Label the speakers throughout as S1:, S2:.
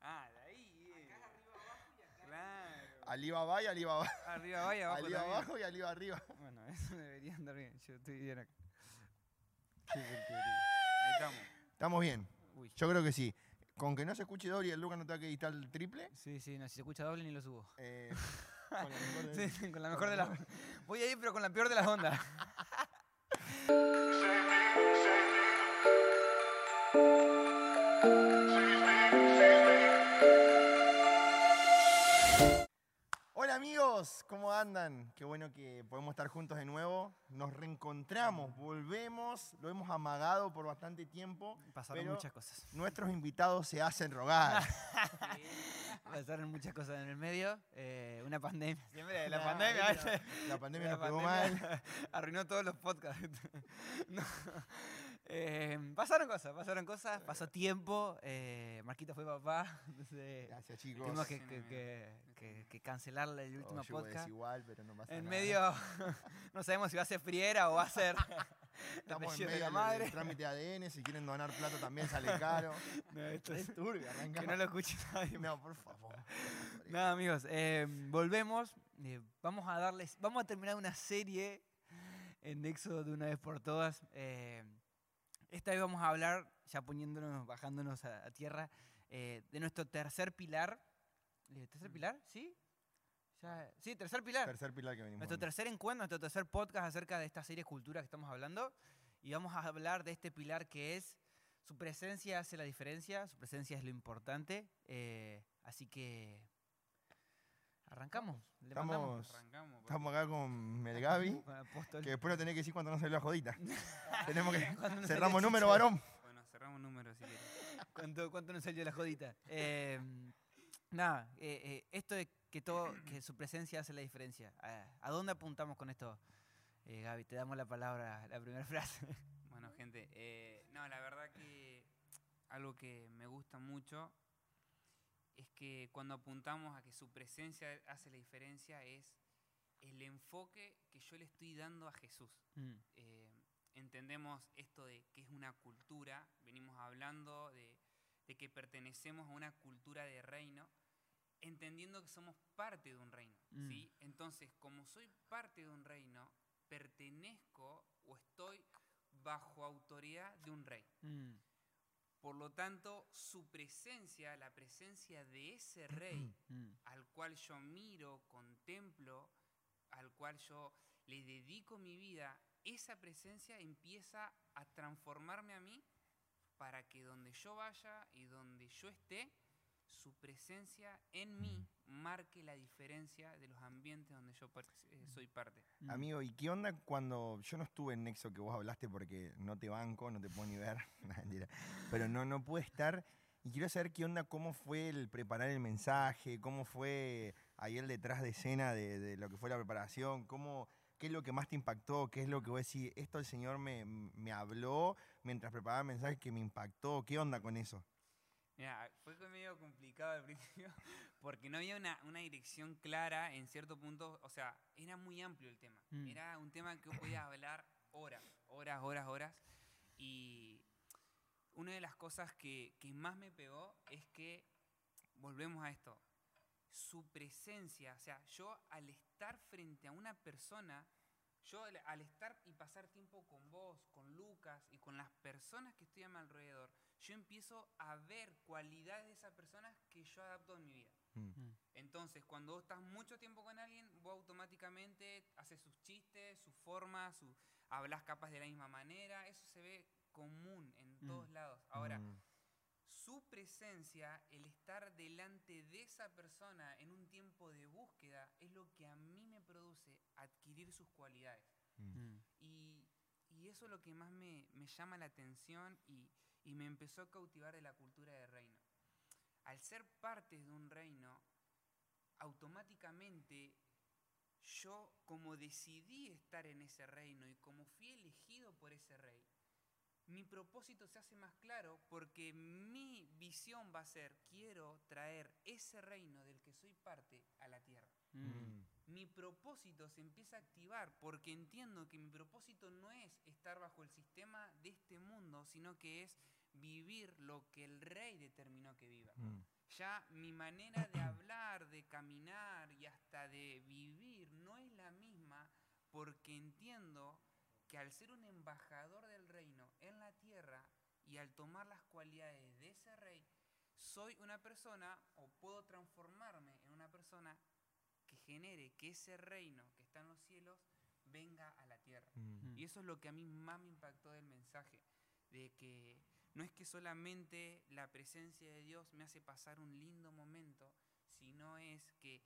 S1: Ah, de ahí. eh. Claro.
S2: Alibaba y Alibaba.
S1: Arriba, vaya, abajo.
S2: Alibaba
S1: también.
S2: abajo y Alibaba arriba.
S1: Bueno, eso debería andar bien. Yo estoy bien acá.
S2: Qué.
S1: Ahí estamos.
S2: Estamos bien.
S1: Uy.
S2: Yo creo que sí. Con que no se escuche doble y el Lucas no tenga que editar el triple.
S1: Sí, sí, no, si se escucha doble ni lo subo.
S2: eh, con la mejor de-
S1: Sí, con la mejor de las. Voy a ir, pero con la peor de las ondas.
S2: ¿Cómo andan? Qué bueno que podemos estar juntos de nuevo. Nos reencontramos, volvemos, lo hemos amagado por bastante tiempo.
S1: Pasaron
S2: pero
S1: muchas cosas.
S2: Nuestros invitados se hacen rogar.
S1: Pasaron muchas cosas en el medio. eh, una pandemia. Siempre la
S2: Nah,
S1: pandemia.
S2: la-. La pandemia
S1: La
S2: nos pegó mal.
S1: Arruinó todos los podcasts. No. Eh, pasaron cosas, pasaron cosas, pasó tiempo. eh, Marquito fue papá. Entonces,
S2: Gracias chicos.
S1: tuvimos que, que- que- que- que cancelar el último
S2: a
S1: podcast.
S2: desigual, pero no pasa
S1: En
S2: nada.
S1: medio, no sabemos si va a ser friera o va a ser
S2: Estamos en medio
S1: de la madre.
S2: trámite de ADN. Si quieren donar plata también sale caro.
S1: No, esto es-
S2: turbio,
S1: que
S2: arrancamos.
S1: no lo escuche nadie.
S2: No, por favor.
S1: Nada, amigos, eh, volvemos. eh, vamos a darles, vamos a terminar una serie en Nexo de una vez por todas. eh, esta vez vamos a hablar, ya poniéndonos, bajándonos a, a tierra, eh, de nuestro tercer pilar. Eh, ¿Tercer pilar? ¿Sí? Ya- sí, tercer pilar.
S2: Tercer pilar que venimos.
S1: Nuestro tercer encuentro, nuestro tercer podcast acerca de esta serie Cultura que estamos hablando. Y vamos a hablar de este pilar que es su presencia hace la diferencia, su presencia es lo importante. eh, así que arrancamos. le mandamos
S2: Estamos,
S1: Arrancamos, pues.
S2: estamos acá con Melgavi. Que después lo tenés que decir cuando no salió la jodita. Tenemos que. Cerramos número, varón.
S1: Bueno, cerramos número si quieres. ¿Cuánto, cuánto nos salió la jodita? Eh, nada, eh, eh, esto de que todo, que su presencia hace la diferencia. ¿A, a dónde apuntamos con esto? Eh, Gaby, te damos la palabra, la primera frase.
S3: Bueno, gente, eh, no, la verdad que algo que me gusta mucho es que cuando apuntamos a que su presencia hace la diferencia es el enfoque que yo le estoy dando a Jesús.
S1: Mm,
S3: Eh, entendemos esto de que es una cultura, venimos hablando de, de que pertenecemos a una cultura de reino, entendiendo que somos parte de un reino.
S1: Mm.
S3: ¿sí? Entonces, como soy parte de un reino, pertenezco o estoy bajo autoridad de un rey.
S1: mm,
S3: Por lo tanto, su presencia, la presencia de ese rey,
S1: mm,
S3: al cual yo miro, contemplo, al cual yo le dedico mi vida, esa presencia empieza a transformarme a mí para que donde yo vaya y donde yo esté, su presencia en mí marque la diferencia de los ambientes donde yo par- eh, soy parte.
S1: mm.
S2: Amigo, ¿y qué onda cuando yo no estuve en Nexo que vos hablaste porque no te banco, no te puedo ni ver? Pero no, no pude estar. Y quiero saber qué onda, cómo fue el preparar el mensaje, cómo fue ahí el detrás de escena de, de lo que fue la preparación, cómo, qué es lo que más te impactó, qué es lo que vos decís, esto el Señor me, me habló mientras preparaba el mensaje que me impactó, ¿qué onda con eso?
S3: Mira, fue medio complicado al principio porque no había una, una dirección clara en cierto punto, o sea, era muy amplio el tema.
S1: Mm.
S3: Era un tema que podías hablar horas, horas, horas, horas. Y una de las cosas que, que más me pegó es que, volvemos a esto, su presencia, o sea, yo al estar frente a una persona, yo al, al estar y pasar tiempo con vos, con Lucas y con las personas que estoy a mi alrededor, yo empiezo a ver cualidades de esa persona que yo adapto en mi vida.
S1: Mm.
S3: Entonces, cuando vos estás mucho tiempo con alguien, vos automáticamente haces sus chistes, sus formas, su, hablas capas de la misma manera, eso se ve común en
S1: Mm.
S3: todos lados. Ahora,
S2: Mm.
S3: su presencia, el estar delante de esa persona en un tiempo de búsqueda, es lo que a mí me produce adquirir sus cualidades.
S1: Mm.
S3: Y, y eso es lo que más me, me llama la atención y, y me empezó a cautivar de la cultura de reino. Al ser parte de un reino, automáticamente yo como decidí estar en ese reino y como fui elegido por ese rey, mi propósito se hace más claro porque mi visión va a ser, quiero traer ese reino del que soy parte a la tierra
S1: Mm.
S3: Mi propósito se empieza a activar porque entiendo que mi propósito no es estar bajo el sistema de este mundo, sino que es vivir lo que el rey determinó que viva.
S2: Mm.
S3: Ya mi manera de hablar, de caminar y hasta de vivir no es la misma porque entiendo que al ser un embajador del reino en la tierra y al tomar las cualidades de ese rey, soy una persona o puedo transformarme en una persona que genere que ese reino que está en los cielos venga a la tierra.
S2: Mm.
S3: Y eso es lo que a mí más me impactó del mensaje, de que no es que solamente la presencia de Dios me hace pasar un lindo momento, sino es que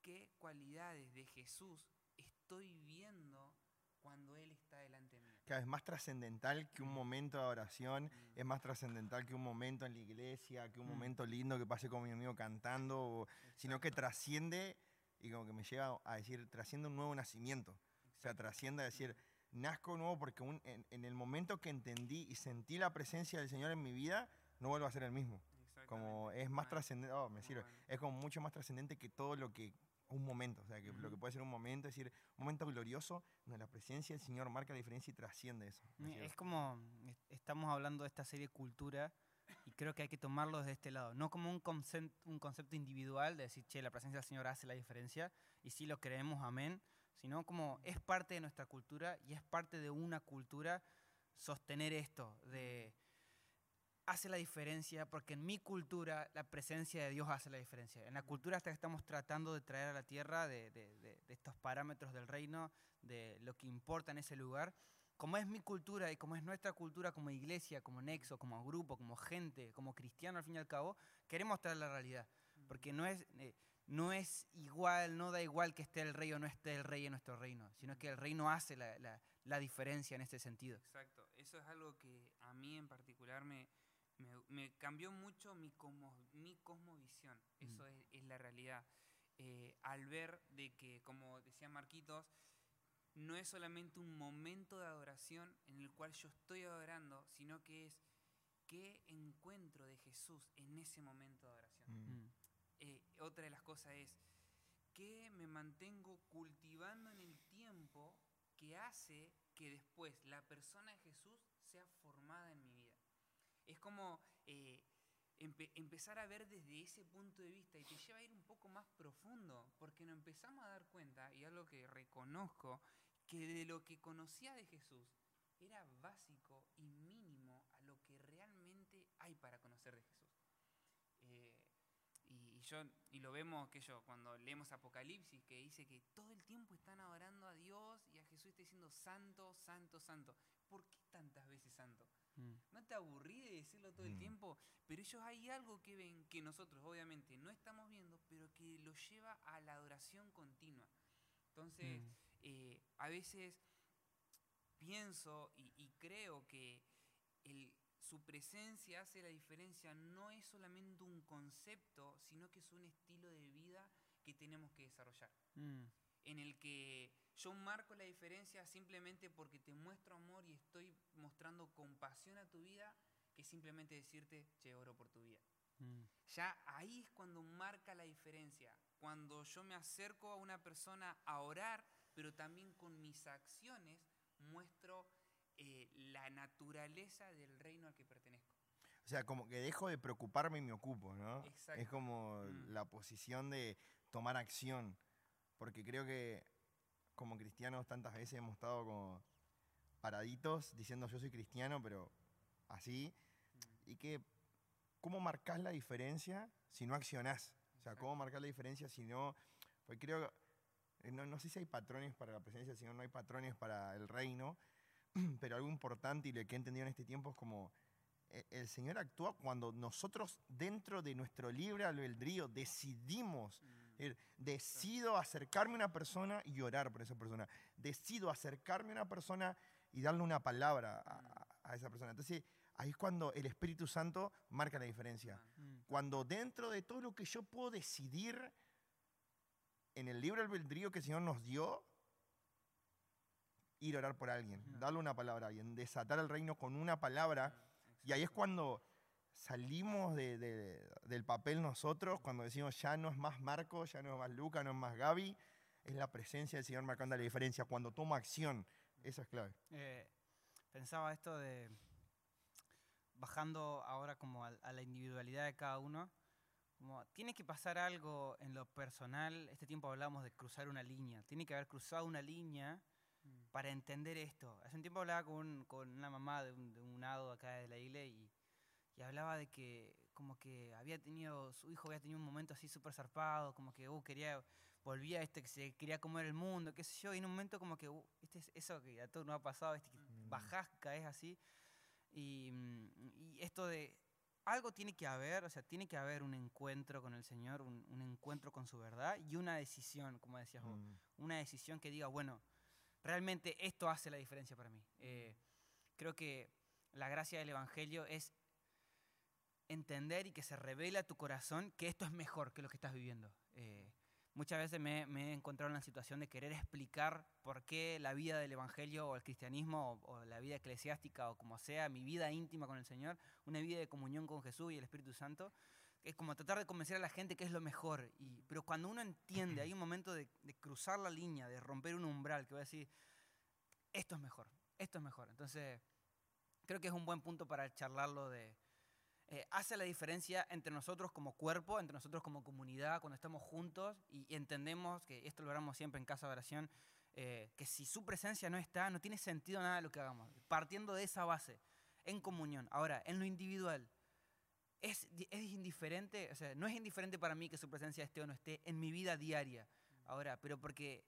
S3: qué cualidades de Jesús estoy viendo cuando Él está delante mío.
S2: Cada vez más trascendental que un
S3: Mm.
S2: momento de oración,
S3: Mm.
S2: es más trascendental que un momento en la iglesia, que un
S1: Mm.
S2: momento lindo que pase con mi amigo cantando, o- sino que trasciende, y como que me lleva a decir, trasciende un nuevo nacimiento. O sea, trasciende a decir, nazco nuevo porque un- en, en el momento que entendí y sentí la presencia del Señor en mi vida, no vuelvo a ser el mismo. Como es más
S3: Bueno,
S2: trascendente, oh, me sirve, es como mucho más trascendente que todo lo que un momento, o sea, que lo que puede ser un momento, es decir, un momento glorioso donde la presencia del Señor marca la diferencia y trasciende eso.
S1: Es como, es- estamos hablando de esta serie Cultura y creo que hay que tomarlo desde este lado, no como un, concep- un concepto individual de decir, che, la presencia del Señor hace la diferencia y sí lo creemos, amén, sino como es parte de nuestra cultura y es parte de una cultura sostener esto, de hace la diferencia porque en mi cultura la presencia de Dios hace la diferencia. En la cultura hasta que estamos tratando de traer a la tierra de, de- de- de estos parámetros del reino, de lo que importa en ese lugar, como es mi cultura y como es nuestra cultura como iglesia, como nexo, como grupo, como gente, como cristiano al fin y al cabo, queremos traer la realidad. Porque no es, eh, no es igual, no da igual que esté el rey o no esté el rey en nuestro reino, sino que el reino hace la, la- la diferencia en este sentido.
S3: Exacto, eso es algo que a mí en particular me, me, me cambió mucho mi, cosmo, mi cosmovisión, eso es, es la realidad. Eh, al ver de que, como decía Marquitos, no es solamente un momento de adoración en el cual yo estoy adorando, sino que es qué encuentro de Jesús en ese momento de adoración.
S2: Mm.
S1: Mm.
S3: Eh, otra de las cosas es que me mantengo cultivando en el tiempo que hace que después la persona de Jesús sea formada en mi vida. Es como eh, empe- empezar a ver desde ese punto de vista y te lleva a ir un poco más profundo, porque nos empezamos a dar cuenta, y algo que reconozco, que de lo que conocía de Jesús era básico y mínimo a lo que realmente hay para conocer de Jesús. Eh, y, y yo, y lo vemos que yo, cuando leemos Apocalipsis, que dice que todo el tiempo están adorando a Dios y a Jesús está diciendo santo, santo, santo. ¿Por qué tantas veces santo?
S1: Mm.
S3: ¿No te aburrí de decirlo todo el
S2: Mm.
S3: tiempo? Pero ellos hay algo que ven que nosotros obviamente no estamos viendo, pero que los lleva a la adoración continua. Entonces,
S1: Mm.
S3: Eh, a veces pienso y, y creo que el- su presencia hace la diferencia, no es solamente un concepto, sino que es un estilo de vida que tenemos que desarrollar
S1: Mm.
S3: en el que yo marco la diferencia simplemente porque te muestro amor y estoy mostrando compasión a tu vida, que simplemente decirte, che, oro por tu vida.
S1: Mm.
S3: Ya ahí es cuando marca la diferencia, cuando yo me acerco a una persona a orar, pero también con mis acciones muestro eh, la naturaleza del reino al que pertenezco.
S2: O sea, como que dejo de preocuparme y me ocupo, ¿no? Es
S3: Exacto.
S2: como
S3: Mm.
S2: la posición de tomar acción. Porque creo que como cristianos tantas veces hemos estado como paraditos diciendo yo soy cristiano, pero así.
S3: Mm.
S2: Y que, ¿cómo marcas la diferencia si no accionás? O sea, ¿cómo marcar la diferencia si no...? Pues creo, no, no sé si hay patrones para la presencia del Señor, no hay patrones para el reino, pero algo importante y lo que he entendido en este tiempo es como eh, el Señor actúa cuando nosotros dentro de nuestro libre albedrío decidimos,
S3: Mm.
S2: decido acercarme a una persona y orar por esa persona, decido acercarme a una persona y darle una palabra a, a- a esa persona. Entonces ahí es cuando el Espíritu Santo marca la diferencia.
S1: Mm.
S2: Cuando dentro de todo lo que yo puedo decidir en el libre albedrío que el Señor nos dio, ir a orar por alguien, darle una palabra a alguien, desatar el reino con una palabra. Y ahí es cuando salimos de- de- del papel nosotros, cuando decimos ya no es más Marco, ya no es más Luca, no es más Gaby, es la presencia del Señor marcando la diferencia. Cuando tomo acción, eso es clave.
S1: Eh, pensaba esto de, bajando ahora como a, a la individualidad de cada uno, como tiene que pasar algo en lo personal. Este tiempo hablamos de cruzar una línea. Tiene que haber cruzado una línea
S3: Mm.
S1: para entender esto. Hace un tiempo hablaba con, con una mamá de un, de un ado acá de la isla y, y hablaba de que como que había tenido, su hijo había tenido un momento así súper zarpado, como que uh, quería, volvía a este que se quería comer el mundo, qué sé yo, y en un momento como que, uh, este es eso que a todos nos ha pasado, ¿viste? que
S2: Mm.
S1: bajás, caes así, y, mm, y esto de, algo tiene que haber, o sea, tiene que haber un encuentro con el Señor, un, un encuentro con su verdad y una decisión, como decías vos
S2: Mm,
S1: una decisión que diga, bueno, realmente esto hace la diferencia para mí. Eh, creo que la gracia del Evangelio es entender y que se revele a tu corazón que esto es mejor que lo que estás viviendo. Eh, muchas veces me, me he encontrado en la situación de querer explicar por qué la vida del Evangelio o el cristianismo o, la vida eclesiástica o como sea, mi vida íntima con el Señor, una vida de comunión con Jesús y el Espíritu Santo, es como tratar de convencer a la gente que es lo mejor. Pero cuando uno entiende, hay un momento de, de cruzar la línea, de romper un umbral, que va a decir, esto es mejor, esto es mejor. Entonces, creo que es un buen punto para charlarlo de... eh, hace la diferencia entre nosotros como cuerpo, entre nosotros como comunidad, cuando estamos juntos y, y entendemos que esto lo hablamos siempre en casa de oración, eh, que si su presencia no está, no tiene sentido nada de lo que hagamos. Partiendo de esa base, en comunión. Ahora, en lo individual, es, es indiferente, o sea, no es indiferente para mí que su presencia esté o no esté en mi vida diaria. Ahora, pero porque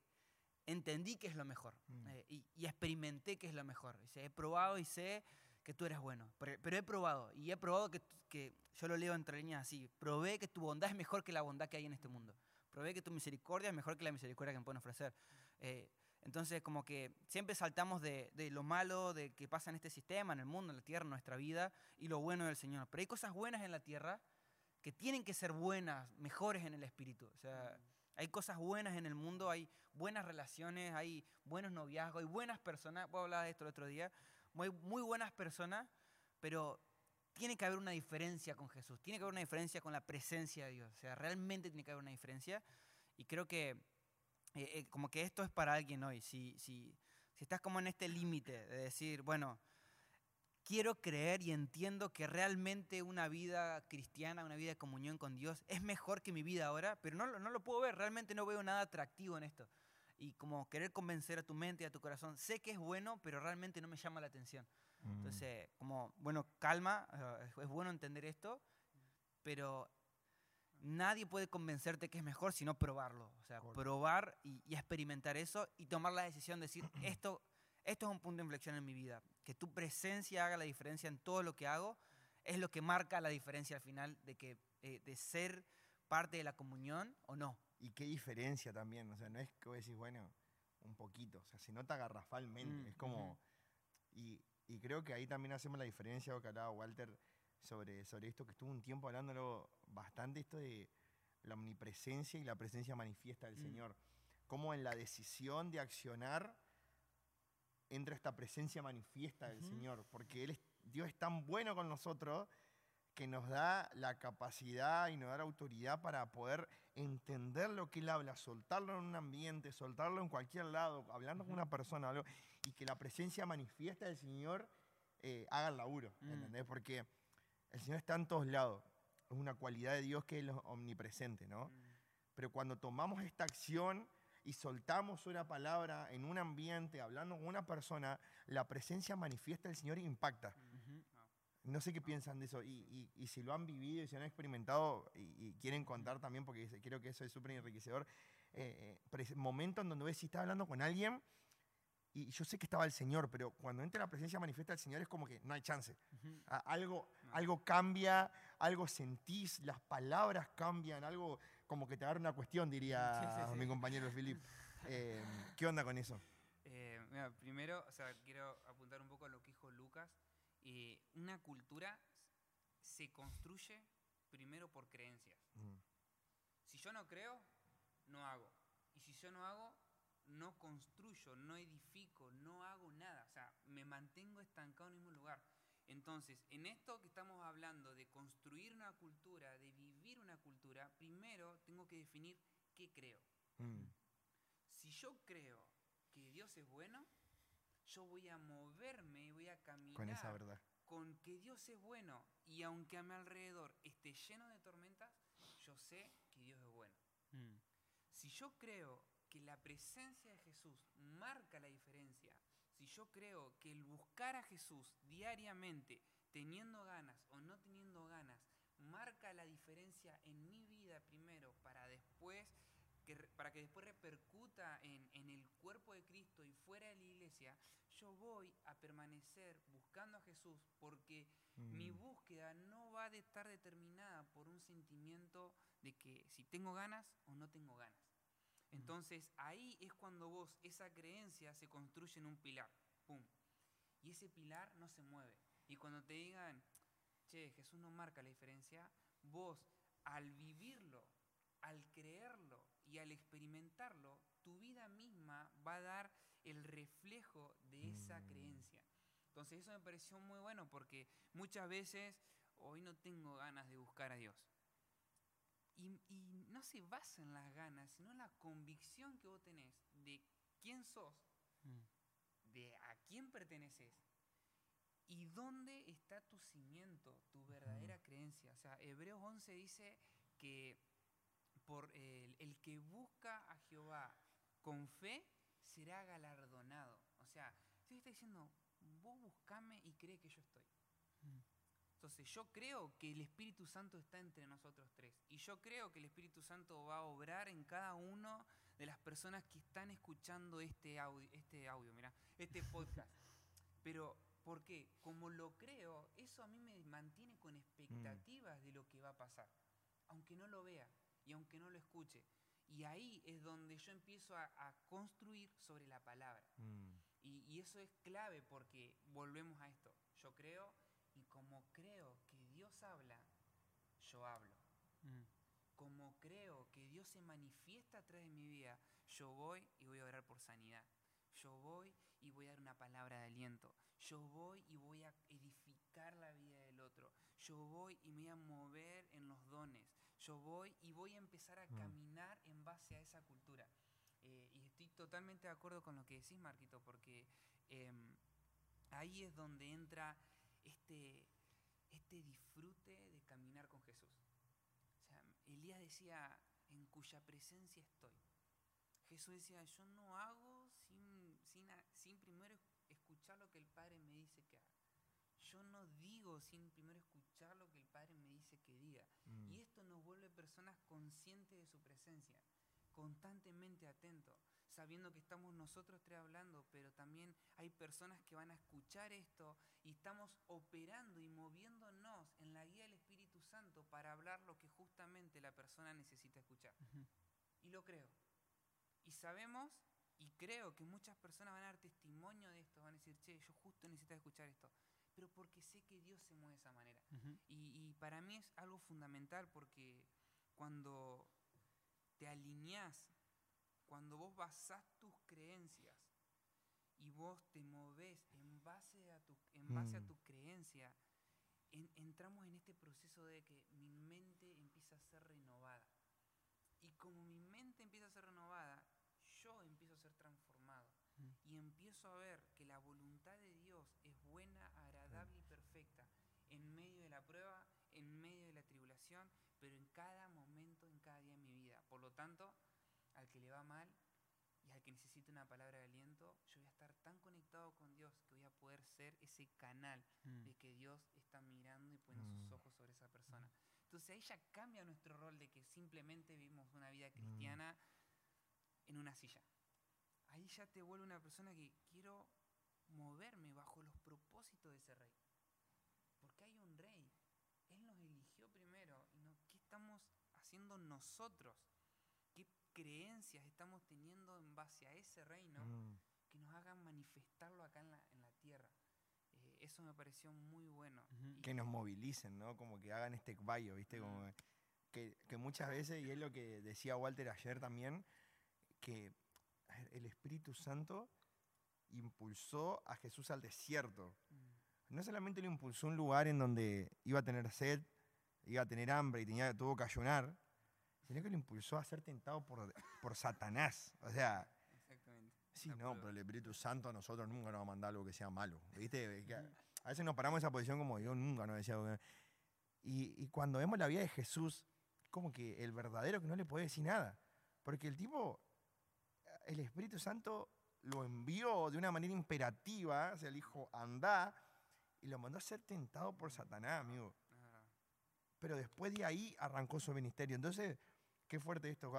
S1: entendí que es lo mejor
S2: Mm.
S1: eh, y, y experimenté que es lo mejor. O sea, he probado y sé que tú eres bueno. Pero, he probado y he probado que, que, yo lo leo entre líneas así, probé que tu bondad es mejor que la bondad que hay en este mundo. Probé que tu misericordia es mejor que la misericordia que me pueden ofrecer. Eh, entonces, como que siempre saltamos de, de lo malo de que pasa en este sistema, en el mundo, en la tierra, en nuestra vida, y lo bueno del Señor. Pero hay cosas buenas en la tierra que tienen que ser buenas, mejores en el espíritu. O sea, hay cosas buenas en el mundo, hay buenas relaciones, hay buenos noviazgos, hay buenas personas. Puedo hablar de esto el otro día. Muy, buenas personas, pero tiene que haber una diferencia con Jesús. Tiene que haber una diferencia con la presencia de Dios. O sea, realmente tiene que haber una diferencia. Y creo que eh, eh, como que esto es para alguien hoy. Si, si, si estás como en este límite de decir, bueno, quiero creer y entiendo que realmente una vida cristiana, una vida de comunión con Dios es mejor que mi vida ahora, pero no, no lo puedo ver, realmente no veo nada atractivo en esto. Y como querer convencer a tu mente y a tu corazón, sé que es bueno, pero realmente no me llama la atención.
S2: mm.
S1: Entonces, como, bueno, calma, es- es bueno entender esto, pero nadie puede convencerte que es mejor sino probarlo. O sea,
S2: Correcto.
S1: probar y, y experimentar eso y tomar la decisión de decir, esto, esto es un punto de inflexión en mi vida. Que tu presencia haga la diferencia en todo lo que hago es lo que marca la diferencia al final de, que, eh, de ser parte de la comunión o no.
S2: Y qué diferencia también, o sea, no es que vos decís, bueno, un poquito, o sea, se nota garrafalmente,
S1: Mm,
S2: es como, y, y creo que ahí también hacemos la diferencia, que hablaba Walter sobre, sobre esto, que estuvo un tiempo hablándolo bastante, esto de la omnipresencia y la presencia manifiesta del
S1: Mm.
S2: Señor, cómo en la decisión de accionar entra esta presencia manifiesta del
S1: Ujú.
S2: Señor, porque Él es, Dios es tan bueno con nosotros que nos da la capacidad y nos da la autoridad para poder entender lo que Él habla, soltarlo en un ambiente, soltarlo en cualquier lado, hablando con una persona, algo, y que la presencia manifiesta del Señor eh, haga el laburo,
S1: Mm.
S2: ¿entendés? Porque el Señor está en todos lados, es una cualidad de Dios que es omnipresente, ¿no?
S3: Mm.
S2: Pero cuando tomamos esta acción y soltamos una palabra en un ambiente, hablando con una persona, la presencia manifiesta del Señor impacta. No sé qué piensan de eso. Y, y- y si lo han vivido y si han experimentado y, y quieren contar también, porque creo que eso es súper enriquecedor. eh, eh, momentos en donde ves si estás hablando con alguien y yo sé que estaba el Señor, pero cuando entra la presencia manifiesta del Señor es como que no hay chance. Algo,
S3: No.
S2: algo cambia, algo sentís, las palabras cambian, algo como que te agarra una cuestión, diría
S1: Sí, sí, sí.
S2: mi compañero Philip. Eh, ¿Qué onda con eso?
S3: Eh, mira, primero, o sea, quiero apuntar un poco a lo que dijo Lucas. Eh, una cultura se construye primero por creencias.
S2: Mm,
S3: Si yo no creo, no hago. Y si yo no hago, no construyo, no edifico, no hago nada. O sea, me mantengo estancado en el mismo lugar. Entonces, en esto que estamos hablando de construir una cultura, de vivir una cultura, primero tengo que definir qué creo.
S2: mm,
S3: Si yo creo que Dios es bueno, yo voy a moverme y voy a caminar
S2: Con esa verdad.
S3: con que Dios es bueno y aunque a mi alrededor esté lleno de tormentas, yo sé que Dios es bueno.
S1: Mm.
S3: Si yo creo que la presencia de Jesús marca la diferencia, si yo creo que el buscar a Jesús diariamente, teniendo ganas o no teniendo ganas, marca la diferencia en mi vida primero para después que, para que después repercuta en, en el cuerpo de Cristo y fuera de la iglesia, yo voy a permanecer buscando a Jesús porque mi
S2: Mm.
S3: búsqueda no va a estar determinada por un sentimiento de que si tengo ganas o no tengo ganas. Entonces ahí es cuando vos, esa creencia se construye en un pilar. ¡Pum! Y ese pilar no se mueve. Y cuando te digan, che, Jesús no marca la diferencia, vos al vivirlo, al creerlo y al experimentarlo, tu vida misma va a dar el reflejo de esa
S2: Mm.
S3: creencia. Entonces eso me pareció muy bueno porque muchas veces hoy no tengo ganas de buscar a Dios. Y, y no se basa en las ganas, sino en la convicción que vos tenés de quién sos,
S1: Mm.
S3: de a quién perteneces y dónde está tu cimiento, tu verdadera creencia. O sea, Hebreos 11 dice que por el, el que busca a Jehová con fe será galardonado. O sea, Dios está diciendo, vos buscame y cree que yo estoy.
S1: Mm.
S3: Entonces yo creo que el Espíritu Santo está entre nosotros tres. Y yo creo que el Espíritu Santo va a obrar en cada uno de las personas que están escuchando este audio, este audio, mira, este podcast. Pero, ¿por qué? Como lo creo, eso a mí me mantiene con expectativas de lo que va a pasar. Aunque no lo vea y aunque no lo escuche. Y ahí es donde yo empiezo a, a construir sobre la palabra.
S2: Mm.
S3: Y, y eso es clave porque volvemos a esto. Yo creo y como creo que Dios habla, yo hablo.
S1: Mm.
S3: Como creo que Dios se manifiesta a través de mi vida, yo voy y voy a orar por sanidad. Yo voy y voy a dar una palabra de aliento. Yo voy y voy a edificar la vida del otro. Yo voy y me voy a mover en los dones. Yo voy y voy a empezar a
S2: Mm.
S3: caminar en base a esa cultura. Eh, y estoy totalmente de acuerdo con lo que decís, Marquito, porque em, ahí es donde entra este, este disfrute de caminar con Jesús. O sea, Elías decía, en cuya presencia estoy. Jesús decía, yo no hago sin, sin, sin primero escuchar lo que el Padre me dice que haga. Yo no digo sin primero escuchar lo que el Padre me dice que diga.
S2: Mm.
S3: Y esto nos vuelve personas conscientes de su presencia, constantemente atentos, sabiendo que estamos nosotros tres hablando, pero también hay personas que van a escuchar esto y estamos operando y moviéndonos en la guía del Espíritu Santo para hablar lo que justamente la persona necesita escuchar. Y lo creo. Y sabemos y creo que muchas personas van a dar testimonio de esto, van a decir, che, yo justo necesito escuchar esto. Pero porque sé que Dios se mueve de esa manera. Y, y para mí es algo fundamental porque cuando te alineás, cuando vos basás tus creencias y vos te movés en base a tu, en base a
S2: Mm.
S3: tu creencia, en- entramos en este proceso de que mi mente empieza a ser renovada. Y como mi mente empieza a ser renovada, yo empiezo a ser transformado.
S1: Mm.
S3: Y empiezo a ver que la voluntad de Dios es buena, agradable y perfecta en medio de la prueba, en medio de pero en cada momento, en cada día de mi vida. Por lo tanto, al que le va mal y al que necesite una palabra de aliento, yo voy a estar tan conectado con Dios que voy a poder ser ese canal
S1: Mm.
S3: de que Dios está mirando y poniendo sus
S2: Mm.
S3: ojos sobre esa persona. Entonces ahí ya cambia nuestro rol de que simplemente vivimos una vida cristiana en una silla. Ahí ya te vuelve una persona que quiero moverme bajo los propósitos de ese rey. Porque hay un rey. Él nos eligió primero. ¿Y no, qué estamos haciendo nosotros? ¿Qué creencias estamos teniendo en base a ese reino?
S2: Mm.
S3: que nos hagan manifestarlo acá en la, en la tierra. Eh, eso me pareció muy bueno.
S1: Ujú.
S3: Y-
S2: que nos movilicen, ¿no? Como que hagan este bayo, ¿viste? Como que, que muchas veces, y es lo que decía Walter ayer también, que el Espíritu Santo impulsó a Jesús al desierto.
S3: Mm,
S2: No solamente lo impulsó a un lugar en donde iba a tener sed, iba a tener hambre y tenía, tuvo que ayunar, sino que lo impulsó a ser tentado por, por Satanás. O sea,
S3: Exactamente.
S2: sí, no, pero el Espíritu Santo a nosotros nunca nos va a mandar algo que sea malo. ¿Viste? A veces nos paramos en esa posición como yo nunca no decía. Y, y cuando vemos la vida de Jesús, como que el verdadero que no le puede decir nada. Porque el tipo, el Espíritu Santo lo envió de una manera imperativa, o sea, le dijo, anda, y lo mandó a ser tentado por Satanás, amigo. Pero después de ahí arrancó su ministerio. Entonces, qué fuerte esto.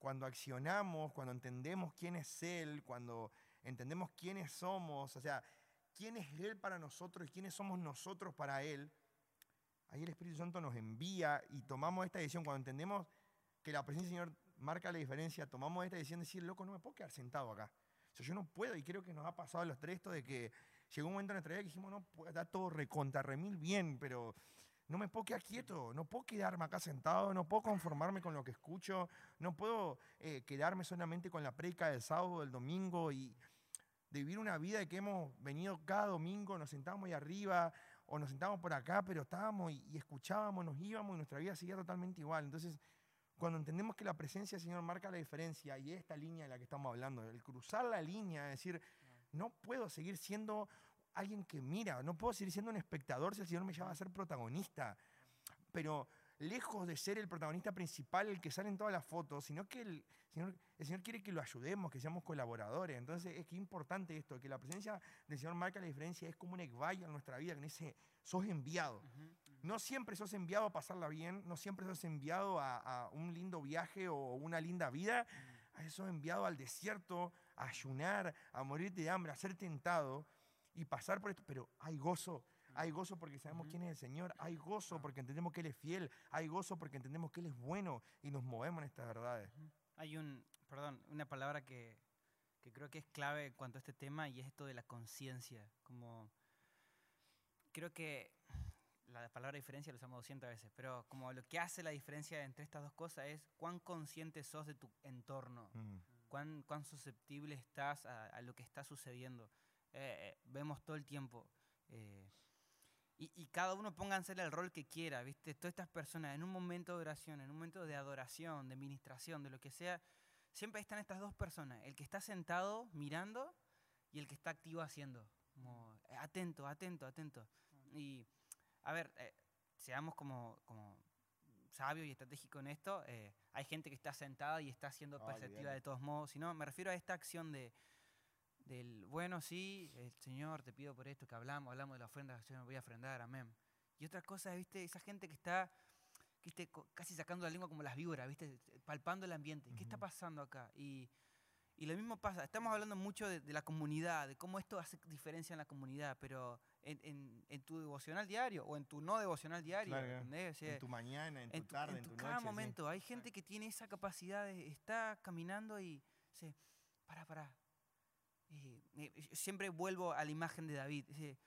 S2: Cuando accionamos, cuando entendemos quién es Él, cuando entendemos quiénes somos, o sea, quién es Él para nosotros y quiénes somos nosotros para Él, ahí el Espíritu Santo nos envía y tomamos esta decisión. Cuando entendemos que la presencia del Señor marca la diferencia, tomamos esta decisión de decir, loco, no me puedo quedar sentado acá. O sea, yo no puedo, y creo que nos ha pasado a los tres esto de que llegó un momento en nuestra vida que dijimos, no, está todo recontra, remil bien, pero no me puedo quedar quieto, no puedo quedarme acá sentado, no puedo conformarme con lo que escucho, no puedo eh, quedarme solamente con la predica del sábado, del domingo y de vivir una vida de que hemos venido cada domingo, nos sentábamos ahí arriba o nos sentábamos por acá, pero estábamos y, y escuchábamos, nos íbamos y nuestra vida seguía totalmente igual. Entonces, cuando entendemos que la presencia del Señor marca la diferencia y esta línea de la que estamos hablando, el cruzar la línea, es decir, no puedo seguir siendo alguien que mira, no puedo seguir siendo un espectador si el Señor me llama a ser protagonista. Pero lejos de ser el protagonista principal, el que sale en todas las fotos, sino que el Señor, el Señor quiere que lo ayudemos, que seamos colaboradores. Entonces es que importante esto, que la presencia del Señor marca la diferencia, es como un ekvaya en nuestra vida, que dice, sos enviado.
S3: Ujú, ujú.
S2: No siempre sos enviado a pasarla bien, no siempre sos enviado a, a un lindo viaje o una linda vida, a veces sos enviado al desierto, a ayunar, a morirte de hambre, a ser tentado y pasar por esto. Pero hay gozo, hay gozo porque sabemos quién es el Señor, hay gozo porque entendemos que Él es fiel, hay gozo porque entendemos que Él es bueno y nos movemos en estas verdades.
S1: Hay un, perdón, una palabra que, que creo que es clave en cuanto a este tema y es esto de la conciencia. Como creo que la palabra diferencia lo usamos 200 veces, pero como lo que hace la diferencia entre estas dos cosas es cuán consciente sos de tu entorno,
S2: Mm.
S1: cuán, cuán susceptible estás a, a lo que está sucediendo. Eh, eh, vemos todo el tiempo. eh, y, y cada uno pónganse el rol que quiera, ¿viste? Todas estas personas en un momento de oración, en un momento de adoración, de ministración, de lo que sea, siempre están estas dos personas, el que está sentado mirando y el que está activo haciendo. Como, eh, atento, atento, atento. Y, a ver, eh, seamos como, como sabios y estratégicos en esto. eh, hay gente que está sentada y está haciendo
S2: Ah,
S1: perceptiva de todos modos. sino me refiero a esta acción de del, bueno, sí, el Señor, te pido por esto que hablamos, hablamos de la ofrenda, Señor, voy a ofrendar, amén. Y otra cosa, ¿viste? Esa gente que está ¿viste? casi sacando la lengua como las víboras, ¿viste? Palpando el ambiente. ¿Qué está pasando acá? Y, y lo mismo pasa, estamos hablando mucho de, de la comunidad, de cómo esto hace diferencia en la comunidad, pero en, en- en tu devocional diario o en tu no devocional diario,
S2: Claro.
S1: O sea,
S2: En tu mañana, en tu
S1: en tu,
S2: tarde,
S1: en tu
S2: tu
S1: cada
S2: noche. sí.
S1: momento. Hay gente que tiene esa capacidad de está caminando y dice, para, para. Siempre vuelvo a la imagen de David. Dice,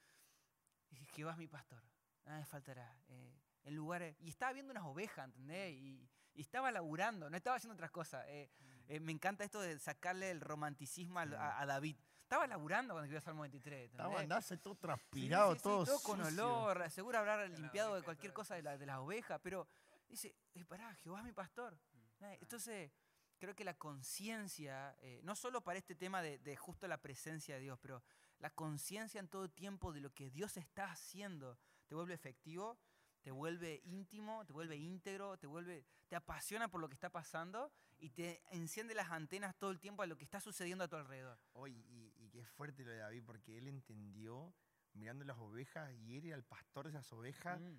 S1: Jehová es mi pastor, nada me faltará. eh, en lugares, y estaba viendo unas ovejas, ¿entendés? Y, y estaba laburando, no estaba haciendo otras cosas. eh, eh, me encanta esto de sacarle el romanticismo
S2: Sí.
S1: a, a David. Estaba laburando cuando escribió Salmo 23.
S2: Estaba
S1: ¿entendés?
S2: andarse todo
S1: Sí,
S2: transpirado,
S1: sí, sí,
S2: todo,
S1: con
S2: sucio.
S1: olor, seguro habrá limpiado de cualquier
S3: todo
S1: cosa de, la- de las ovejas, pero dice, eh, pará, Jehová es mi pastor.
S3: Mm,
S1: Eh, Entonces, creo que la conciencia, eh, no solo para este tema de, de justo la presencia de Dios, pero la conciencia en todo tiempo de lo que Dios está haciendo, te vuelve efectivo, te vuelve íntimo, te vuelve íntegro, te vuelve, te apasiona por lo que está pasando y te enciende las antenas todo el tiempo a lo que está sucediendo a tu alrededor.
S2: Oye, y, y qué fuerte lo de David, porque él entendió mirando las ovejas y él era el pastor de esas ovejas,
S1: Mm,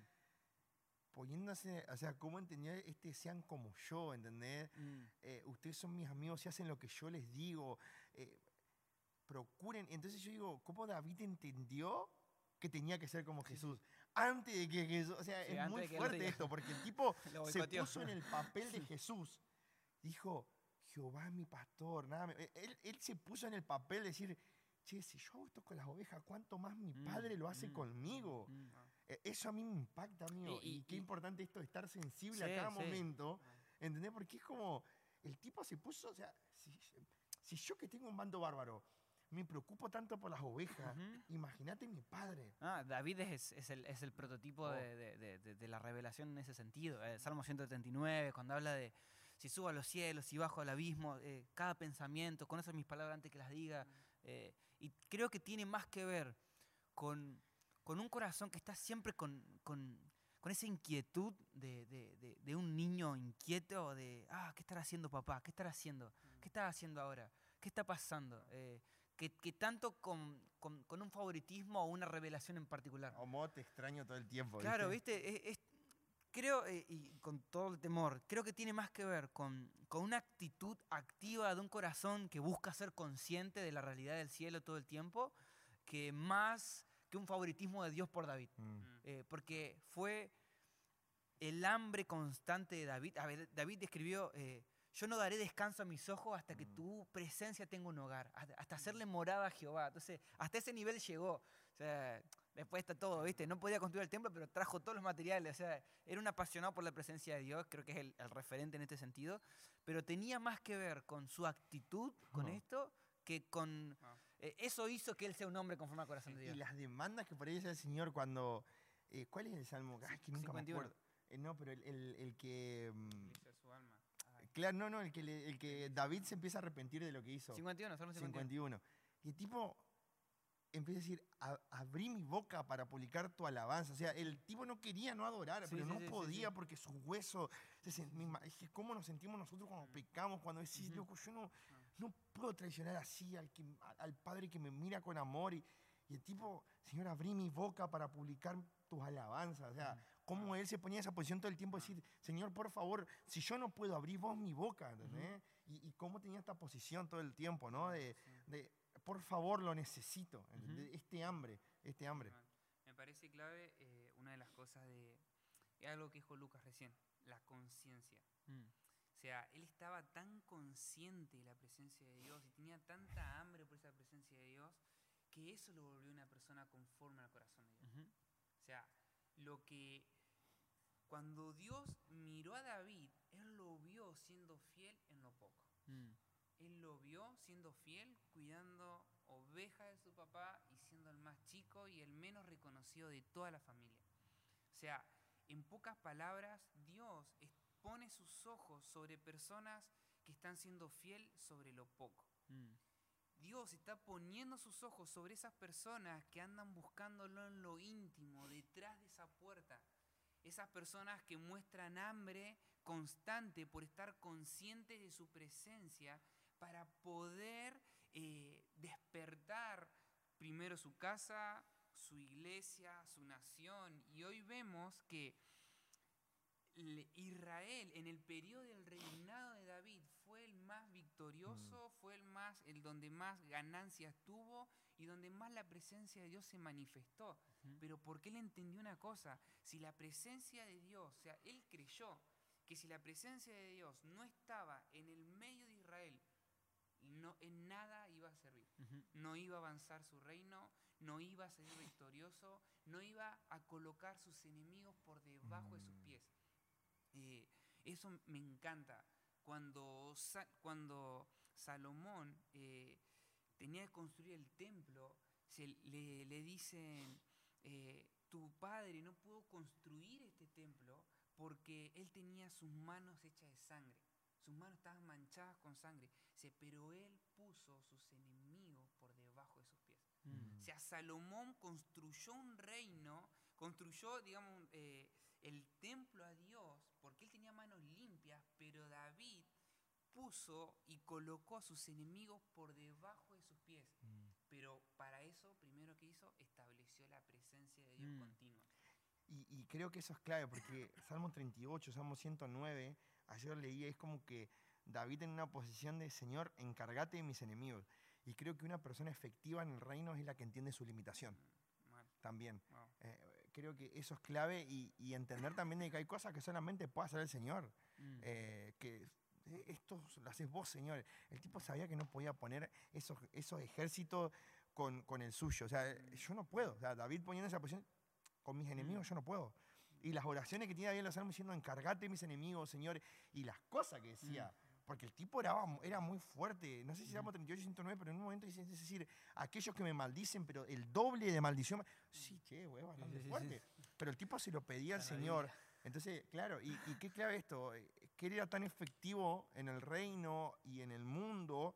S2: poniéndose, o sea, cómo entendía este sean como yo, ¿entendés?
S1: mm.
S2: Eh, ustedes son mis amigos y hacen lo que yo les digo. eh, procuren. Entonces yo digo, ¿cómo David entendió que tenía que ser como Jesús? Antes de que Jesús, o sea,
S1: Sí,
S2: es muy fuerte esto, porque el tipo se puso en el papel de Jesús. Dijo, Jehová mi pastor. Nada, me- él, él se puso en el papel de decir, che, si yo hago esto con las ovejas, ¿cuánto más mi
S1: Mm,
S2: padre lo hace
S1: mm,
S2: conmigo?
S1: Mm.
S2: Eh, Eso a mí me impacta, amigo.
S1: Y-
S2: Y,
S1: y-
S2: qué
S1: y-
S2: importante esto de estar sensible
S1: Sí,
S2: a cada
S1: sí.
S2: momento. ¿Entendés? Porque es como, el tipo se puso, o sea, si, si yo que tengo un bando bárbaro, me preocupo tanto por las ovejas,
S1: Ujú.
S2: imagínate mi padre.
S1: Ah, David es, es el, es el prototipo
S2: Oh.
S1: de, de- de- la revelación en ese sentido. Eh, Salmo 139, cuando habla de si subo a los cielos, si bajo al abismo, eh, cada pensamiento, conoce mis palabras antes que las diga. eh, y creo que tiene más que ver con, con un corazón que está siempre con, con- con esa inquietud de, de- de- de un niño inquieto, de, ah, ¿qué estará haciendo papá? ¿Qué estará haciendo? ¿Qué está haciendo ahora? ¿Qué está pasando? Eh, que, que tanto con, con- con un favoritismo o una revelación en particular.
S2: O modo te extraño todo el tiempo.
S1: Claro, viste, Es- es- creo, eh, y con todo el temor, creo que tiene más que ver con, con una actitud activa de un corazón que busca ser consciente de la realidad del cielo todo el tiempo, que más que un favoritismo de Dios por David.
S2: Mm.
S3: Mm.
S1: Eh, porque fue el hambre constante de David. A ver, David escribió, eh, yo no daré descanso a mis ojos hasta que
S2: Mm.
S1: tu presencia tenga un hogar, hasta, hasta hacerle morada a Jehová. Entonces, hasta ese nivel llegó. O sea, después está todo, ¿viste? No podía construir el templo, pero trajo todos los materiales. O sea, era un apasionado por la presencia de Dios, creo que es el, el referente en este sentido. Pero tenía más que ver con su actitud con esto que con...
S3: Wow.
S1: eh, eso hizo que él sea un hombre conforme al corazón de
S2: Y
S1: Dios.
S2: las demandas que por ahí hace el Señor cuando... eh, ¿Cuál es el salmo? Ay, que nunca
S1: 51.
S2: me acuerdo. Eh, no, pero el, el- el que... mm,
S3: su alma. Ay,
S2: claro, no, no, el que, el que David se empieza a arrepentir de lo que hizo.
S1: 51, Salmo 51.
S2: 51. Y el tipo empieza a decir, "A- abrí mi boca para publicar tu alabanza. O sea, el tipo no quería no adorar,
S1: Sí,
S2: pero
S1: sí,
S2: no
S1: sí,
S2: podía porque sus huesos... se Es que cómo nos sentimos nosotros cuando pecamos, cuando decís,
S1: Ujú.
S2: loco, yo no, no puedo traicionar así al, que, al- Padre que me mira con amor. Y, y el tipo, Señor, abrí mi boca para publicar tus alabanzas. O sea, cómo él se ponía en esa posición todo el tiempo, decir, Señor, por favor, si yo no puedo abrir vos mi boca, ¿entendés? y, y cómo tenía esta posición todo el tiempo, ¿no? De, de, por favor, lo necesito. Este hambre, este hambre.
S3: Me parece clave eh, una de las cosas de. Es algo que dijo Lucas recién, la conciencia.
S1: Mm.
S3: O sea, él estaba tan consciente de la presencia de Dios y tenía tanta hambre por esa presencia de Dios que eso lo volvió una persona conforme al corazón de Dios. O sea, lo que cuando Dios miró a David, él lo vio siendo fiel en lo poco.
S1: Mm.
S3: Él lo vio siendo fiel, cuidando ovejas de su papá y siendo el más chico y el menos reconocido de toda la familia. O sea, en pocas palabras, Dios pone sus ojos sobre personas que están siendo fiel sobre lo poco.
S1: Mm.
S3: Dios está poniendo sus ojos sobre esas personas que andan buscándolo en lo íntimo, detrás de esa puerta. Esas personas que muestran hambre constante por estar conscientes de su presencia para poder eh, despertar primero su casa, su iglesia, su nación. Y hoy vemos que Israel en el periodo del reinado de David fue el más victorioso, fue el más el donde más ganancias tuvo y donde más la presencia de Dios se manifestó. Pero porque él entendió una cosa, si la presencia de Dios, o sea, él creyó que si la presencia de Dios no estaba en el medio de Israel, no en nada iba a servir no iba a avanzar su reino, no iba a salir victorioso, no iba a colocar sus enemigos por debajo de sus
S2: Mm.
S3: pies. Eh, eso me encanta. Cuando, cuando Salomón eh, tenía que construir el templo, se le, le dicen, eh, tu padre no pudo construir este templo porque él tenía sus manos hechas de sangre. Sus manos estaban manchadas con sangre. Dice, pero él puso sus enemigos por debajo de sus pies.
S1: Mm.
S3: O sea, Salomón construyó un reino, construyó, digamos, eh, el templo a Dios, porque él tenía manos limpias, pero David puso y colocó a sus enemigos por debajo de sus pies.
S2: Mm.
S3: Pero para eso, primero que hizo, estableció la presencia de Dios
S1: Mm.
S3: continua.
S2: Y, y creo que eso es clave, porque Salmo 38, Salmo 109, ayer leí, es como que David en una posición de Señor, encargate de mis enemigos. Y creo que una persona efectiva en el reino es la que entiende su limitación
S3: Mm, mal,
S2: también.
S3: wow.
S2: Eh, creo que eso es clave y, y entender también de que hay cosas que solamente puede hacer el Señor.
S1: Mm.
S2: eh, que eh, esto lo haces vos, Señor. El tipo sabía que no podía poner esos, esos ejércitos con, con el suyo. O sea, yo no puedo. O sea, David poniendo esa posición, con mis enemigos yo no puedo. Y las oraciones que tiene David en los salmos diciendo, encargate de mis enemigos, Señor. Y las cosas que decía. Porque el tipo era, era muy fuerte. No sé si Salmo 38, 109, pero en un momento dice, es decir, aquellos que me maldicen, pero el doble de maldición. Sí, che, güey, bastante
S1: sí, sí,
S2: fuerte. Pero el tipo se lo pedía al Señor. Entonces, claro, y, y qué clave esto, que él era tan efectivo en el reino y en el mundo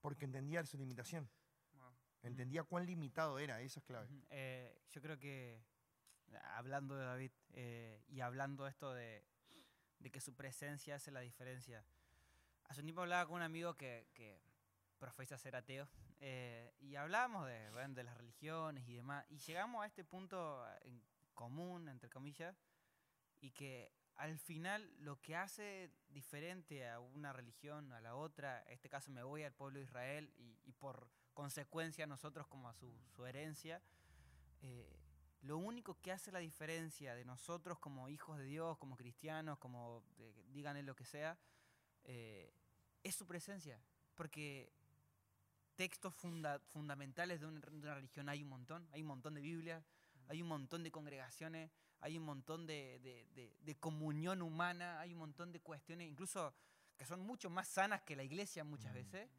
S2: porque entendía su limitación. Entendía cuán limitado era, eso es clave.
S1: Eh, yo creo que, hablando de David eh, y hablando esto de, de que su presencia hace la diferencia. Hace un tiempo hablaba con un amigo que, que profesa ser ateo eh, y hablábamos de, bueno, de las religiones y demás. Y llegamos a este punto en común, entre comillas, y que al final lo que hace diferente a una religión a la otra, en este caso me voy al pueblo de Israel y, y por consecuencia nosotros como a su, su herencia, eh, lo único que hace la diferencia de nosotros como hijos de Dios, como cristianos, como de- díganle lo que sea, eh, es su presencia. Porque textos funda- fundamentales de una, de una religión hay un montón, hay un montón de Biblias, hay un montón de congregaciones, hay un montón de, de- de- de comunión humana, hay un montón de cuestiones, incluso que son mucho más sanas que la iglesia muchas
S2: Mm.
S1: veces,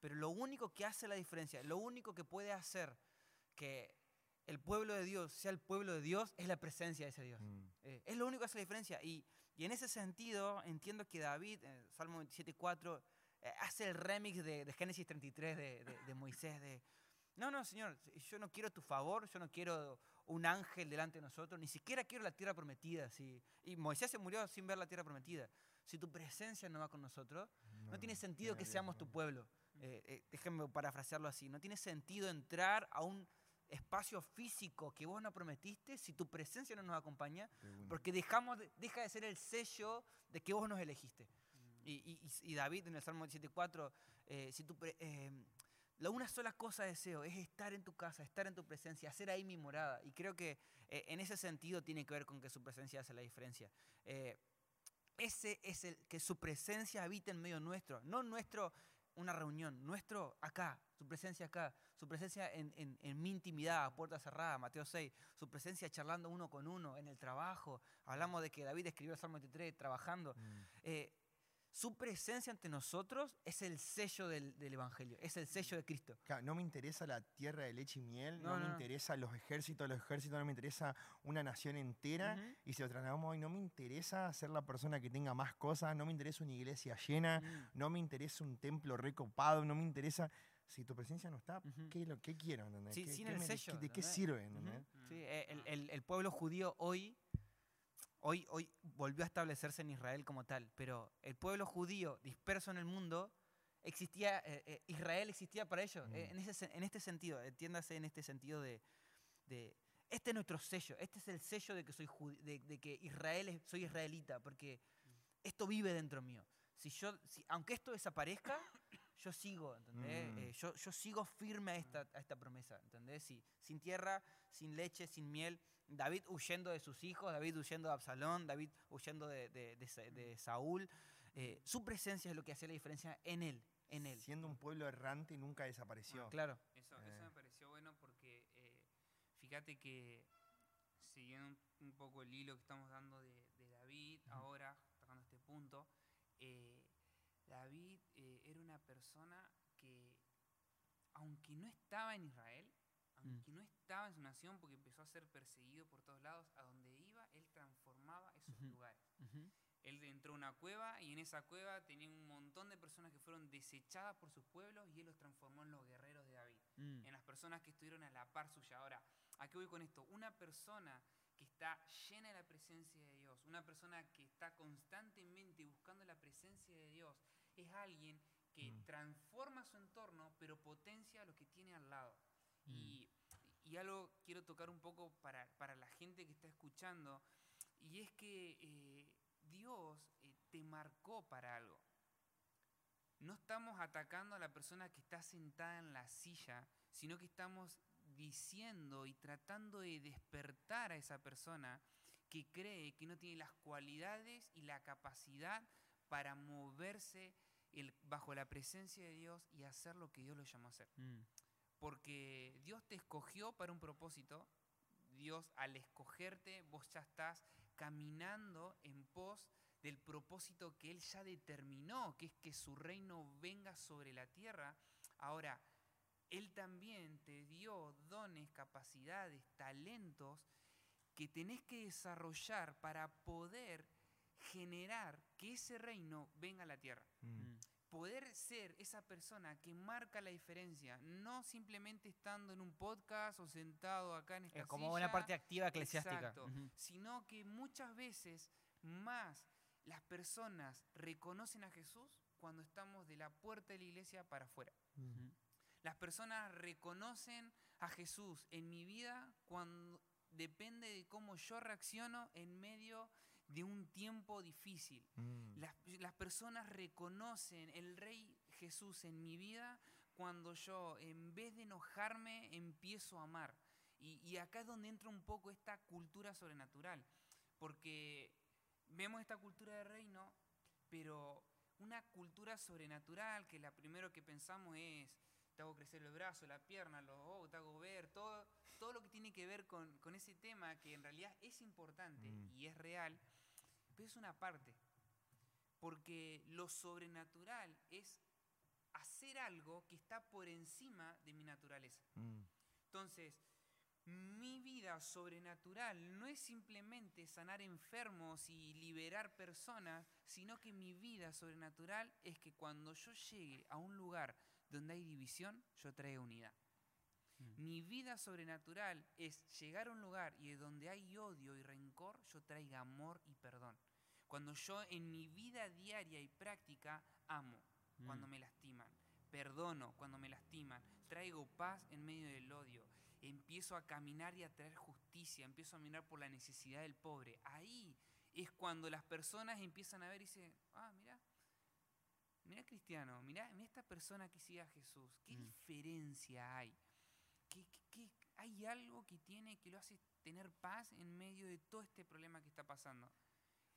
S1: pero lo único que hace la diferencia, lo único que puede hacer que el pueblo de Dios sea el pueblo de Dios es la presencia de ese Dios.
S2: Mm.
S1: Eh, es lo único que hace la diferencia. Y, y en ese sentido, entiendo que David, en Salmo 27.4, eh, hace el remix de, de Génesis 33 de, de- de Moisés. De, no, no, Señor, yo no quiero tu favor, yo no quiero un ángel delante de nosotros, ni siquiera quiero la tierra prometida. sí. Y Moisés se murió sin ver la tierra prometida. Si tu presencia no va con nosotros, no, tiene sentido que seamos tu pueblo. Eh, eh, déjenme parafrasearlo así. No tiene sentido entrar a un espacio físico que vos no prometiste si tu presencia no nos acompaña, porque dejamos de- deja de ser el sello de que vos nos elegiste. Y, y- y- y David en el Salmo 17.4, eh, si tu eh, la una sola cosa deseo es estar en tu casa, estar en tu presencia, hacer ahí mi morada. Y creo que eh, en ese sentido tiene que ver con que su presencia hace la diferencia. Eh, ese es el que su presencia habita en medio nuestro, no nuestro una reunión, nuestro acá, su presencia acá, su presencia en, en- en mi intimidad, a puerta cerrada, Mateo 6, su presencia charlando uno con uno, en el trabajo. Hablamos de que David escribió el Salmo 23 trabajando.
S2: Mm.
S1: Eh, su presencia ante nosotros es el sello del, del Evangelio, es el sello de Cristo.
S2: Claro, no me interesa la tierra de leche y miel, no,
S1: No,
S2: me
S1: no,
S2: interesa los ejércitos, los ejércitos, no me interesa una nación entera. Y si lo trasladamos hoy, no me interesa ser la persona que tenga más cosas, no me interesa una iglesia llena,
S1: Mm.
S2: no me interesa un templo recopado, no me interesa. Si tu presencia no está. ¿qué, es lo, qué quiero? ¿entendés?
S1: Sí,
S2: ¿Qué-
S1: sin
S2: qué
S1: el
S2: me- de
S1: sello,
S2: qué- ¿De qué
S1: ¿entendés?
S2: sirve?
S1: El- el pueblo judío hoy, hoy, hoy volvió a establecerse en Israel como tal, pero el pueblo judío disperso en el mundo, existía, eh, eh, Israel existía para ellos. eh,
S2: Mm.
S1: en, ese, en este sentido, entiéndase en este sentido de, de, este es nuestro sello, este es el sello de que soy de, de que Israel es- soy israelita, porque esto vive dentro mío. Si yo, si, aunque esto desaparezca, yo sigo, ¿entendés?
S2: Mm.
S1: Eh, yo, yo sigo firme a esta, a esta promesa, ¿entendés? Si- sin tierra, sin leche, sin miel. David huyendo de sus hijos, David huyendo de Absalón, David huyendo de, de- de de Saúl. Eh, su presencia es lo que hacía la diferencia en él, en él.
S2: Siendo un pueblo errante, nunca desapareció.
S1: Claro.
S3: Eso,
S2: Eh.
S3: eso me pareció bueno porque eh, fíjate que siguiendo un, un poco el hilo que estamos dando de, de David, ahora tocando este punto, eh, David eh, era una persona que, aunque no estaba en Israel, aunque no estaba en su nación porque empezó a ser perseguido por todos lados, a donde iba, él transformaba esos
S1: Ujú.
S3: lugares.
S1: Ujú.
S3: Él entró a una cueva y en esa cueva tenía un montón de personas que fueron desechadas por sus pueblos y él los transformó en los guerreros de David,
S1: Mm.
S3: en las personas que estuvieron a la par suya. Ahora, ¿a qué voy con esto? Una persona que está llena de la presencia de Dios, una persona que está constantemente buscando la presencia de Dios, es alguien que
S2: Mm.
S3: transforma su entorno pero potencia lo que tiene al lado. Y, algo quiero tocar un poco para, para la gente que está escuchando, y es que eh, Dios eh, te marcó para algo. No estamos atacando a la persona que está sentada en la silla, sino que estamos diciendo y tratando de despertar a esa persona que cree que no tiene las cualidades y la capacidad para moverse bajo la presencia de Dios y hacer lo que Dios lo llamó a hacer
S1: Mm.
S3: Porque Dios te escogió para un propósito. Dios al escogerte, vos ya estás caminando en pos del propósito que Él ya determinó, que es que su reino venga sobre la tierra. Ahora, Él también te dio dones, capacidades, talentos que tenés que desarrollar para poder generar que ese reino venga a la tierra.
S2: Mm.
S3: Poder ser esa persona que marca la diferencia, no simplemente estando en un podcast o sentado acá en esta
S1: Es como una parte activa eclesiástica.
S3: Exacto. Sino que muchas veces más las personas reconocen a Jesús cuando estamos de la puerta de la iglesia para afuera. Las personas reconocen a Jesús en mi vida cuando depende de cómo yo reacciono en medio de un tiempo difícil.
S2: Mm.
S3: Las, las personas reconocen el Rey Jesús en mi vida cuando yo, en vez de enojarme, empiezo a amar. Y, y acá es donde entra un poco esta cultura sobrenatural. Porque vemos esta cultura de reino, pero una cultura sobrenatural que la primero que pensamos es, te hago crecer el brazo, la pierna, los ojos, te hago ver, todo, todo lo que tiene que ver con, con ese tema que en realidad es importante
S2: Mm.
S3: y es real, pero es una parte. Porque lo sobrenatural es hacer algo que está por encima de mi naturaleza.
S2: Mm.
S3: Entonces, mi vida sobrenatural no es simplemente sanar enfermos y liberar personas, sino que mi vida sobrenatural es que cuando yo llegue a un lugar donde hay división, yo traiga unidad.
S1: Mm.
S3: Mi vida sobrenatural es llegar a un lugar y donde hay odio y rencor, yo traiga amor y perdón. Cuando yo en mi vida diaria y práctica amo cuando
S1: Mm.
S3: me lastiman, perdono cuando me lastiman, traigo paz en medio del odio, empiezo a caminar y a traer justicia, empiezo a mirar por la necesidad del pobre. Ahí es cuando las personas empiezan a ver y dicen, ah, mira, mira cristiano, mira, mira esta persona que sigue a Jesús, ¿qué
S1: Mm.
S3: diferencia hay? ¿Qué, qué- qué- hay algo que tiene que lo hace tener paz en medio de todo este problema que está pasando?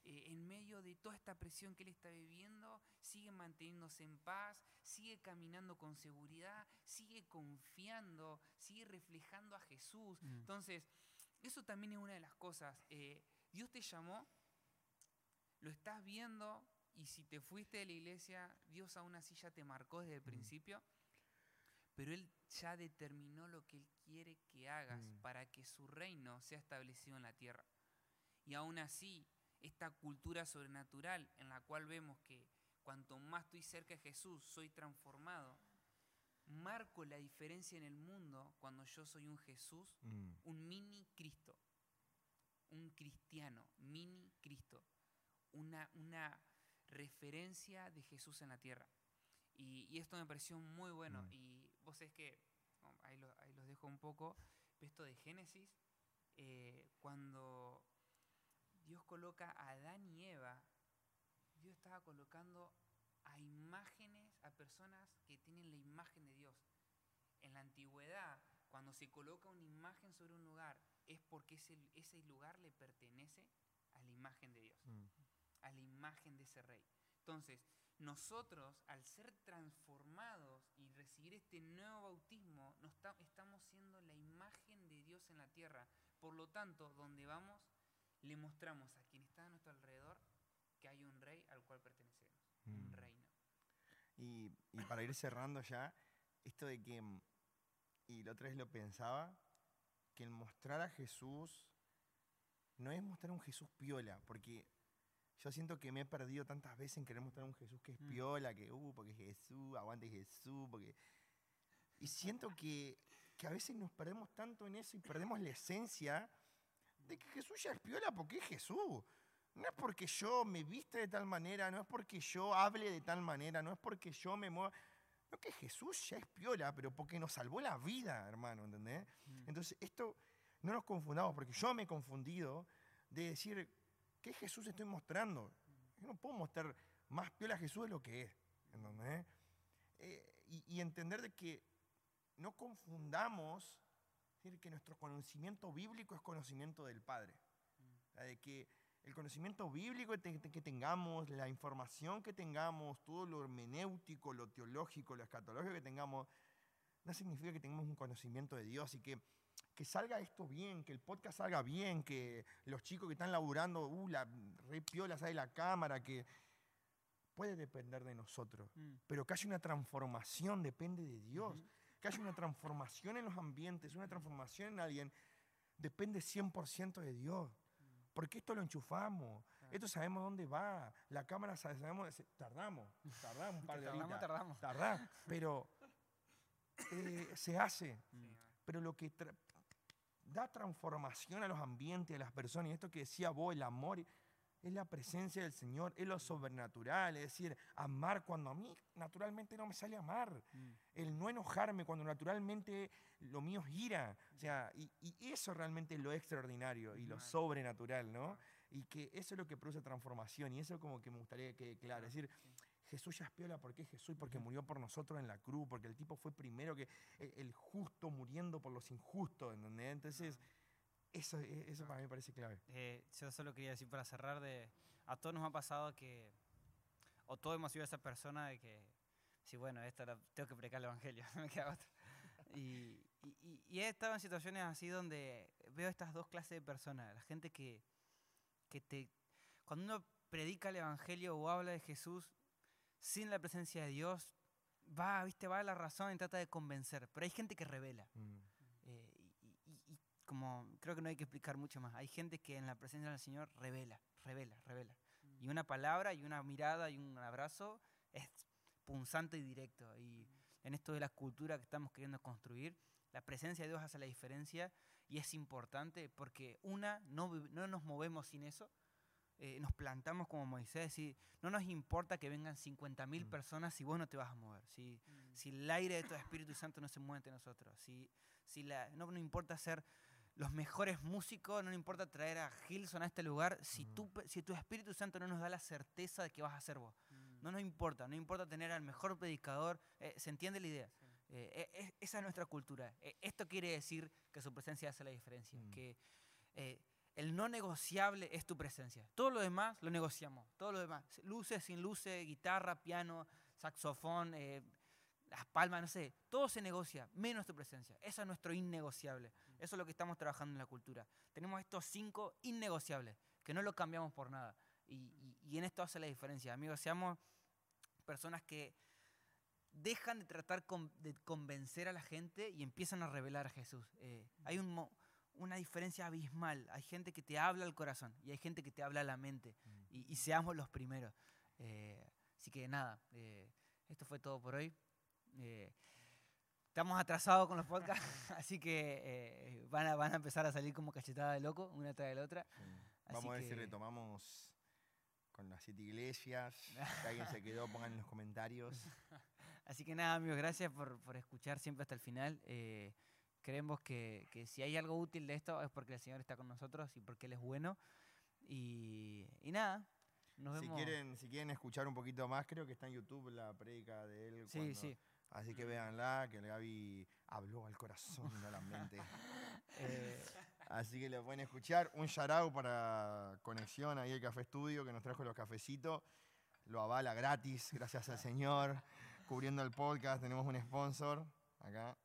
S3: Eh, en medio de toda esta presión que él está viviendo, sigue manteniéndose en paz, sigue caminando con seguridad, sigue confiando, sigue reflejando a Jesús.
S1: Mm.
S3: Entonces, eso también es una de las cosas. eh, Dios te llamó, lo estás viendo, y si te fuiste de la iglesia, Dios aún así ya te marcó desde el
S2: Mm.
S3: principio, pero Él ya determinó lo que Él quiere que hagas
S2: Mm.
S3: para que su reino sea establecido en la tierra. Y aún así, esta cultura sobrenatural en la cual vemos que cuanto más estoy cerca de Jesús, soy transformado, marco la diferencia en el mundo cuando yo soy un Jesús,
S2: Mm.
S3: un mini Cristo, un cristiano, mini Cristo, una, una referencia de Jesús en la tierra. Y, y esto me pareció muy bueno.
S2: Mm.
S3: Y vos sabés que, ahí, lo- ahí los dejo un poco, esto de Génesis, eh, cuando Dios coloca a Adán y Eva, Dios estaba colocando a imágenes, a personas que tienen la imagen de Dios. En la antigüedad, cuando se coloca una imagen sobre un lugar, es porque ese, ese lugar le pertenece a la imagen de Dios,
S2: Mm.
S3: a la imagen de ese rey. Entonces, nosotros, al ser transformados y recibir este nuevo bautismo, nos estamos siendo la imagen de Dios en la tierra. Por lo tanto, donde vamos, le mostramos a quien está a nuestro alrededor que hay un rey al cual pertenecemos, un
S2: Mm.
S3: reino.
S2: Y, y para ir cerrando ya, esto de que, y la otra vez lo pensaba, que el mostrar a Jesús no es mostrar un Jesús piola, porque yo siento que me he perdido tantas veces en querer mostrar un Jesús que es
S1: Mm.
S2: piola, que, uh, porque Jesús, aguante Jesús, porque... Y siento que, que a veces nos perdemos tanto en eso y perdemos la esencia de que Jesús ya es piola porque es Jesús. No es porque yo me viste de tal manera, no es porque yo hable de tal manera, no es porque yo me mueva. No que Jesús ya es piola, pero porque nos salvó la vida, hermano, ¿entendés?
S1: Mm.
S2: Entonces, esto no nos confundamos, porque yo me he confundido de decir, ¿qué Jesús estoy mostrando? Yo no puedo mostrar más piola a Jesús de lo que es, ¿entendés? Eh, y, y entender de que no confundamos es decir, que nuestro conocimiento bíblico es conocimiento del Padre. O sea, de que el conocimiento bíblico que tengamos, la información que tengamos, todo lo hermenéutico, lo teológico, lo escatológico que tengamos, no significa que tengamos un conocimiento de Dios y que, que salga esto bien, que el podcast salga bien, que los chicos que están laburando, uh, la re piola sale la cámara, que puede depender de nosotros.
S1: Mm.
S2: Pero que haya una transformación depende de Dios. Que haya una transformación en los ambientes, una transformación en alguien, depende 100% de Dios. Porque esto lo enchufamos, esto sabemos dónde va, la cámara sabe- sabemos, tardamos, tardamos un par de
S1: Tardamos, tardamos.
S2: tardá, pero eh, se hace.
S3: Sí.
S2: Pero lo que tra- da transformación a los ambientes, a las personas, y esto que decía vos, el amor, es la presencia del Señor, es lo sobrenatural, es decir, amar cuando a mí naturalmente no me sale amar,
S1: Mm.
S2: el no enojarme cuando naturalmente lo mío es ira, o sea, y, y eso realmente es lo extraordinario y lo sobrenatural, ¿no? Y que eso es lo que produce transformación, y eso como que me gustaría que quede claro, es decir, Jesús ya es piola, ¿por qué Jesús? Porque murió por nosotros en la cruz, porque el tipo fue primero que el, el justo muriendo por los injustos, ¿entendés? Entonces, eso, e- eso para mí me parece clave.
S1: Eh, yo solo quería decir para cerrar de a todos nos ha pasado que o todos hemos sido esa persona de que sí bueno esta la- tengo que predicar el evangelio no me queda otra y, y- y- y he estado en situaciones así donde veo estas dos clases de personas la gente que que te cuando uno predica el evangelio o habla de Jesús sin la presencia de Dios va viste va a la razón y trata de convencer pero hay gente que revela
S2: Mm.
S1: Como creo que no hay que explicar mucho más, hay gente que en la presencia del Señor revela, revela, revela. Y una palabra y una mirada y un abrazo es punzante y directo. Y en esto de la cultura que estamos queriendo construir, la presencia de Dios hace la diferencia y es importante porque una, no, no nos movemos sin eso. eh, nos plantamos como Moisés y no nos importa que vengan 50.000
S2: Mm.
S1: personas si vos no te vas a mover. Si,
S3: Mm.
S1: si el aire de tu Espíritu Santo no se mueve entre nosotros, si, si la, no, no importa ser los mejores músicos, no importa traer a Gilson a este lugar, si, tú pe- si tu Espíritu Santo no nos da la certeza de que vas a ser vos.
S3: Mm.
S1: No nos importa, no importa tener al mejor predicador, eh, ¿se entiende la idea?
S3: Sí.
S1: Eh, eh, es- esa es nuestra cultura. Esto quiere decir que su presencia hace la diferencia,
S2: Mm.
S1: que el no negociable es tu presencia. Todo lo demás lo negociamos, todo lo demás, luces, sin luces, guitarra, piano, saxofón, las palmas, no sé, todo se negocia, menos tu presencia. Eso es nuestro innegociable. Eso es lo que estamos trabajando en la cultura. Tenemos estos cinco innegociables, que no lo cambiamos por nada. Y, y- y en esto hace la diferencia. Amigos, seamos personas que dejan de tratar con- de convencer a la gente y empiezan a revelar a Jesús. Eh, hay un una diferencia abismal. Hay gente que te habla al corazón y hay gente que te habla a la mente. Y, y seamos los primeros. Eh, así que nada, eh, esto fue todo por hoy. Eh, estamos atrasados con los podcasts, así que eh, van, a, van a empezar a salir como cachetada de loco, una tras de la otra.
S2: Sí. Vamos a ver si retomamos con las siete iglesias. Si alguien se quedó, pongan en los comentarios.
S1: Así que nada, amigos, gracias por, por escuchar siempre hasta el final. Eh, creemos que, que si hay algo útil de esto es porque el Señor está con nosotros y porque Él es bueno. Y, y nada, nos
S2: Si
S1: vemos.
S2: quieren, si quieren escuchar un poquito más, creo que está en YouTube la predica de él.
S1: sí,
S2: cuando-
S1: sí.
S2: Así que véanla, que el Gaby habló al corazón y no a la mente.
S1: Eh,
S2: Así que lo pueden escuchar. Un shout para Conexión, ahí el Café Estudio, que nos trajo los cafecitos. Lo avala gratis, gracias al Señor. Cubriendo el podcast, tenemos un sponsor acá.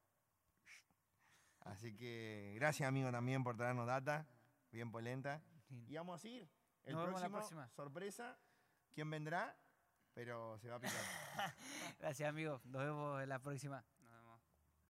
S2: Así que gracias, amigo, también por traernos data. Bien polenta. Y vamos a ir. El
S1: Nos vemos la
S2: próximo,
S1: próxima.
S2: sorpresa. ¿Quién vendrá? Pero se va a picar.
S1: Gracias, amigos. Nos vemos en la próxima.